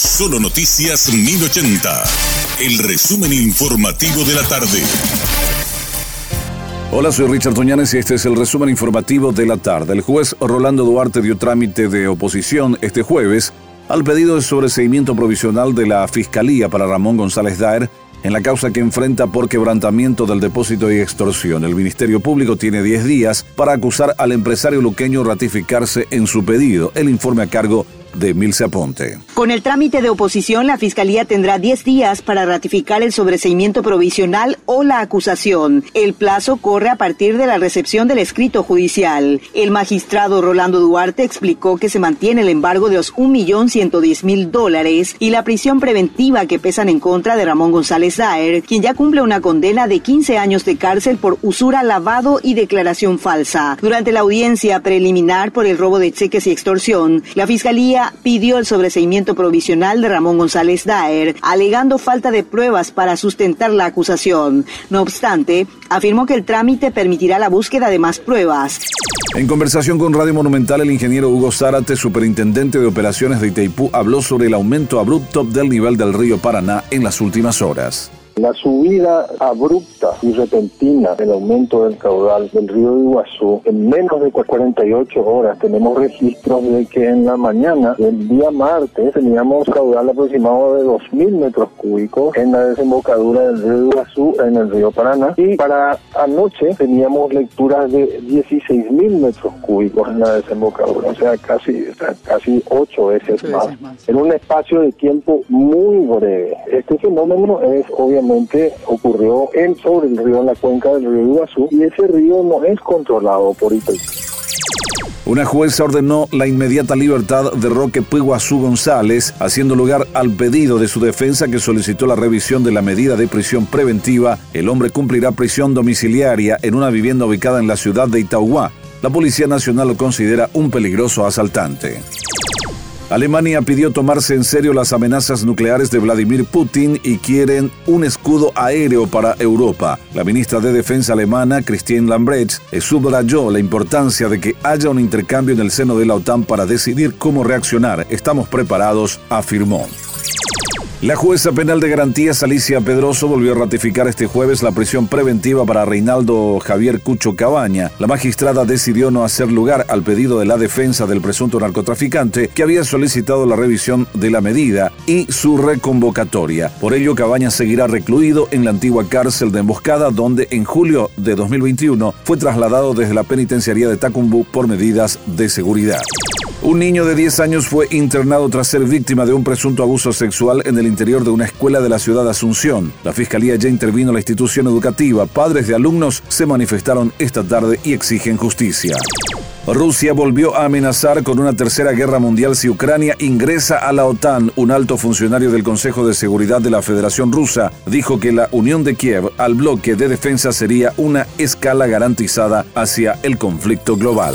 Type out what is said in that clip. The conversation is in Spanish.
Solo Noticias 1080. El resumen informativo de la tarde. Hola, soy Richard Toñanes y este es el resumen informativo de la tarde. El juez Rolando Duarte dio trámite de oposición este jueves al pedido de sobreseimiento provisional de la Fiscalía para Ramón González Daer en la causa que enfrenta por quebrantamiento del depósito y extorsión. El Ministerio Público tiene 10 días para acusar al empresario luqueño ratificarse en su pedido. El informe a cargo de Aponte. Con el trámite de oposición, la Fiscalía tendrá 10 días para ratificar el sobreseimiento provisional o la acusación. El plazo corre a partir de la recepción del escrito judicial. El magistrado Rolando Duarte explicó que se mantiene el embargo de los 1.110.000 dólares y la prisión preventiva que pesan en contra de Ramón González Daer, quien ya cumple una condena de 15 años de cárcel por usura, lavado y declaración falsa. Durante la audiencia preliminar por el robo de cheques y extorsión, la Fiscalía pidió el sobreseimiento provisional de Ramón González Daer, alegando falta de pruebas para sustentar la acusación. No obstante, afirmó que el trámite permitirá la búsqueda de más pruebas. En conversación con Radio Monumental, el ingeniero Hugo Zárate, superintendente de operaciones de Itaipú, habló sobre el aumento abrupto del nivel del río Paraná en las últimas horas. La subida abrupta y repentina del aumento del caudal del río Iguazú, en menos de 48 horas tenemos registros de que en la mañana del día martes teníamos caudal aproximado de 2.000 metros cúbicos en la desembocadura del río Iguazú en el río Paraná y para anoche teníamos lecturas de 16.000 metros cúbicos en la desembocadura, o sea, casi, casi 8 veces más, en un espacio de tiempo muy breve. Este fenómeno es obviamente ocurrió en sobre el río, en la cuenca del río Iguazú, y ese río no es controlado por Itaipú. Una jueza ordenó la inmediata libertad de Roque Piguazú González, haciendo lugar al pedido de su defensa que solicitó la revisión de la medida de prisión preventiva. El hombre cumplirá prisión domiciliaria en una vivienda ubicada en la ciudad de Itauguá. La Policía Nacional lo considera un peligroso asaltante. Alemania pidió tomarse en serio las amenazas nucleares de Vladimir Putin y quieren un escudo aéreo para Europa. La ministra de Defensa alemana, Christine Lambrecht, subrayó la importancia de que haya un intercambio en el seno de la OTAN para decidir cómo reaccionar. Estamos preparados, afirmó. La jueza penal de garantías Alicia Pedroso volvió a ratificar este jueves la prisión preventiva para Reinaldo Javier Cucho Cabaña. La magistrada decidió no hacer lugar al pedido de la defensa del presunto narcotraficante que había solicitado la revisión de la medida y su reconvocatoria. Por ello, Cabaña seguirá recluido en la antigua cárcel de Emboscada, donde en julio de 2021 fue trasladado desde la penitenciaría de Tacumbú por medidas de seguridad. Un niño de 10 años fue internado tras ser víctima de un presunto abuso sexual en el interior de una escuela de la ciudad de Asunción. La fiscalía ya intervino en la institución educativa. Padres de alumnos se manifestaron esta tarde y exigen justicia. Rusia volvió a amenazar con una tercera guerra mundial si Ucrania ingresa a la OTAN. Un alto funcionario del Consejo de Seguridad de la Federación Rusa dijo que la unión de Kiev al bloque de defensa sería una escala garantizada hacia el conflicto global.